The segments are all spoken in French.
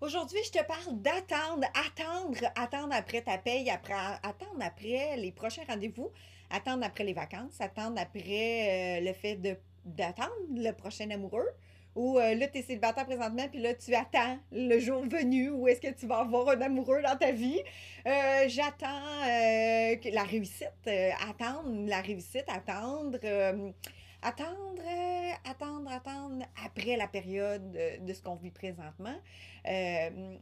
Aujourd'hui, je te parle d'attendre, attendre, attendre après ta paye, après, attendre après les prochains rendez-vous, attendre après les vacances, attendre après euh, le fait d'attendre le prochain amoureux. Ou euh, là, tu es célibataire présentement, puis là, tu attends le jour venu où est-ce que tu vas avoir un amoureux dans ta vie. Euh, j'attends la réussite, attendre la réussite, attendre attendre, euh, attendre, attendre après la période de, ce qu'on vit présentement, euh,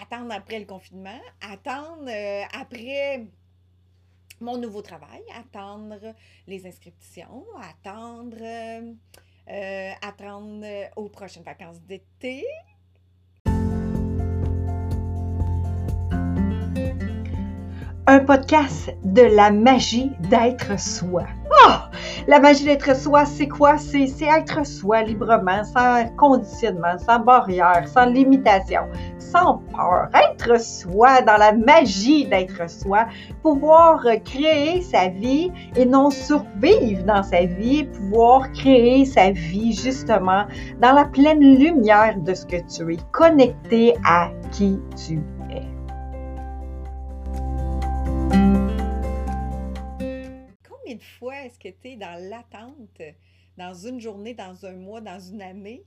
attendre après le confinement, attendre euh, après mon nouveau travail, attendre les inscriptions, attendre, attendre aux prochaines vacances d'été, un podcast de la magie d'être soi. La magie d'être soi, c'est quoi? C'est être soi librement, sans conditionnement, sans barrière, sans limitation, sans peur. Être soi dans la magie d'être soi, pouvoir créer sa vie et non survivre dans sa vie, pouvoir créer sa vie justement dans la pleine lumière de ce que tu es, connecté à qui tu es. Combien de fois est-ce que tu es dans l'attente, dans une journée, dans un mois, dans une année?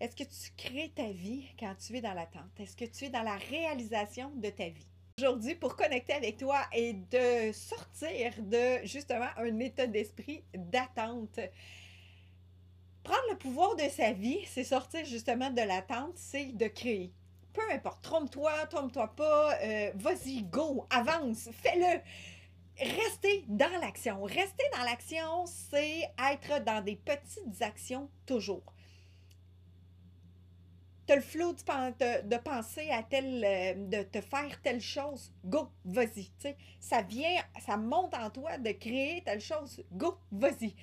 Est-ce que tu crées ta vie quand tu es dans l'attente? Est-ce que tu es dans la réalisation de ta vie? Aujourd'hui, pour connecter avec toi et de sortir de justement un état d'esprit d'attente. Prendre le pouvoir de sa vie, c'est sortir justement de l'attente, c'est de créer peu importe, trompe-toi, trompe-toi pas, euh, vas-y, go, avance, fais-le. Rester dans l'action. Rester dans l'action, c'est être dans des petites actions toujours. Tu as le flot de, penser à tel, euh, de te faire telle chose, go, vas-y. Ça vient, ça monte en toi de créer telle chose, go, vas-y.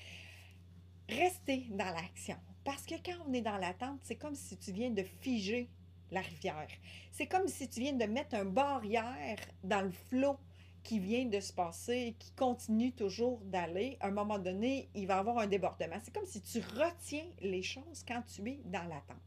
Rester dans l'action. Parce que quand on est dans l'attente, c'est comme si tu viens de figer la rivière. C'est comme si tu viens de mettre un barrière dans le flot qui vient de se passer, qui continue toujours d'aller. À un moment donné, il va avoir un débordement. C'est comme si tu retiens les choses quand tu es dans l'attente.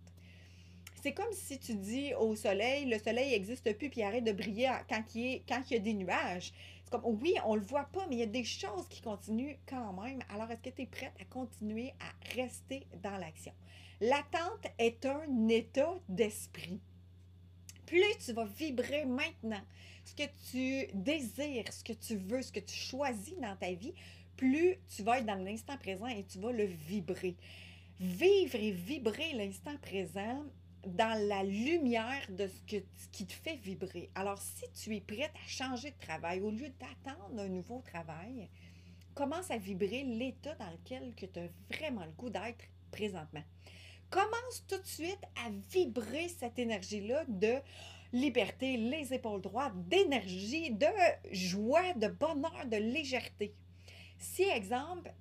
C'est comme si tu dis au soleil, le soleil n'existe plus puis arrête de briller quand il, quand il y a des nuages. C'est comme, oui, on ne le voit pas, mais il y a des choses qui continuent quand même. Alors, est-ce que tu es prête à continuer à rester dans l'action? L'attente est un état d'esprit. Plus tu vas vibrer maintenant ce que tu désires, ce que tu veux, ce que tu choisis dans ta vie, plus tu vas être dans l'instant présent et tu vas le vibrer. Vivre et vibrer l'instant présent dans la lumière de ce, qui te fait vibrer. Alors, si tu es prête à changer de travail, au lieu d'attendre un nouveau travail, commence à vibrer l'état dans lequel tu as vraiment le goût d'être présentement commence tout de suite à vibrer cette énergie-là de liberté, les épaules droites, d'énergie, de joie, de bonheur, de légèreté. Si, exemple,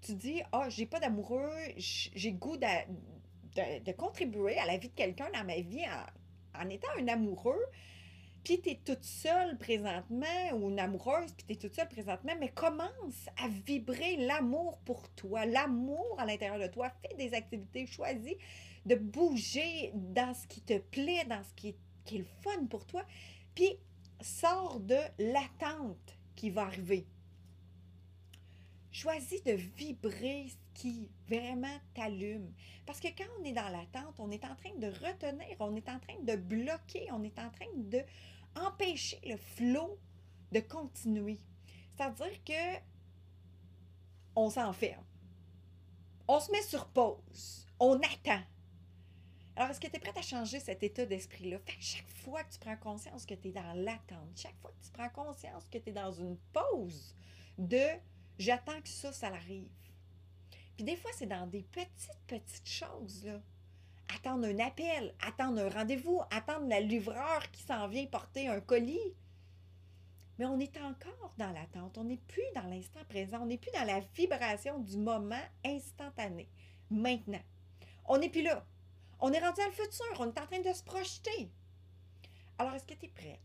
tu dis, ah, oh, j'ai pas d'amoureux, j'ai goût de, de, contribuer à la vie de quelqu'un dans ma vie en, en étant un amoureux, puis tu toute seule présentement, ou une amoureuse, puis tu toute seule présentement, mais commence à vibrer l'amour pour toi, l'amour à l'intérieur de toi. Fais des activités, choisis de bouger dans ce qui te plaît, dans ce qui qui est le fun pour toi, puis sors de l'attente qui va arriver. Choisis de vibrer ce qui vraiment t'allume. Parce que quand on est dans l'attente, on est en train de retenir, on est en train de bloquer, on est en train de empêcher le flot de continuer. C'est-à-dire que on s'enferme. On se met sur pause. On attend. Alors, est-ce que tu es prête à changer cet état d'esprit-là? Fait que chaque fois que tu prends conscience que tu es dans l'attente, chaque fois que tu prends conscience que tu es dans une pause de J'attends que ça, ça arrive. Puis des fois, c'est dans des petites, petites choses, là. Attendre un appel, attendre un rendez-vous, attendre la livreur qui s'en vient porter un colis. Mais on est encore dans l'attente. On n'est plus dans l'instant présent. On n'est plus dans la vibration du moment instantané. Maintenant. On n'est plus là. On est rendu à le futur. On est en train de se projeter. Alors, est-ce que tu es prêt?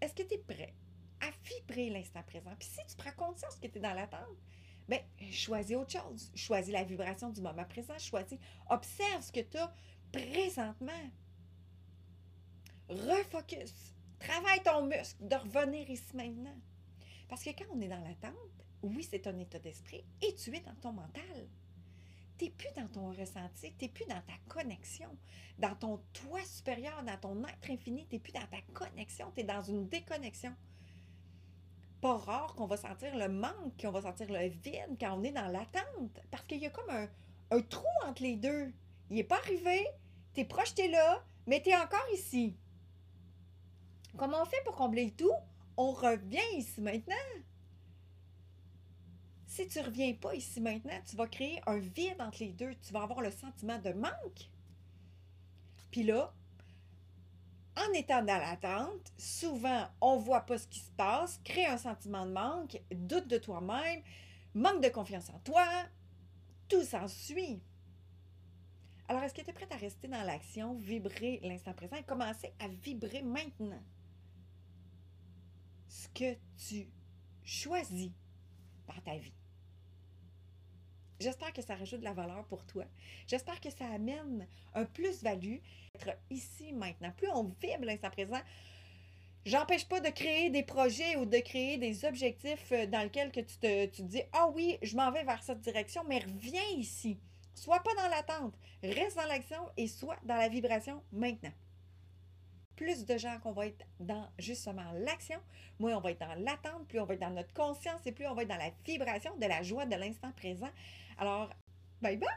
Est-ce que tu es prêt à vibrer l'instant présent. Puis si tu prends conscience que tu es dans l'attente, bien, choisis autre chose. Choisis la vibration du moment présent. Choisis, observe ce que tu as présentement. refocus. Travaille ton muscle de revenir ici maintenant. Parce que quand on est dans l'attente, oui, c'est un état d'esprit et tu es dans ton mental. Tu n'es plus dans ton ressenti, tu n'es plus dans ta connexion, dans ton toi supérieur, dans ton être infini, tu n'es plus dans ta connexion, tu es dans une déconnexion. Pas rare qu'on va sentir le manque, qu'on va sentir le vide quand on est dans l'attente, parce qu'il y a comme un, trou entre les deux. Il n'est pas arrivé, tu es projeté là, mais tu es encore ici. Comment on fait pour combler le tout? On revient ici maintenant. Si tu ne reviens pas ici maintenant, tu vas créer un vide entre les deux. Tu vas avoir le sentiment de manque. Puis là, en étant dans l'attente, souvent, on ne voit pas ce qui se passe, crée un sentiment de manque, doute de toi-même, manque de confiance en toi, tout s'ensuit. Alors, est-ce que tu es prête à rester dans l'action, vibrer l'instant présent et commencer à vibrer maintenant? Ce que tu choisis par ta vie. J'espère que ça rajoute de la valeur pour toi. J'espère que ça amène un plus-value. Être ici maintenant. Plus on vibre l'instant présent, J'empêche pas de créer des projets ou de créer des objectifs euh, dans lesquels que tu te, tu dis Ah oui, je m'en vais vers cette direction, mais reviens ici. Sois pas dans l'attente, reste dans l'action et sois dans la vibration maintenant. Plus de gens qu'on va être dans justement l'action, moins on va être dans l'attente, plus on va être dans notre conscience et plus on va être dans la vibration de la joie de l'instant présent. Alors, bye bye!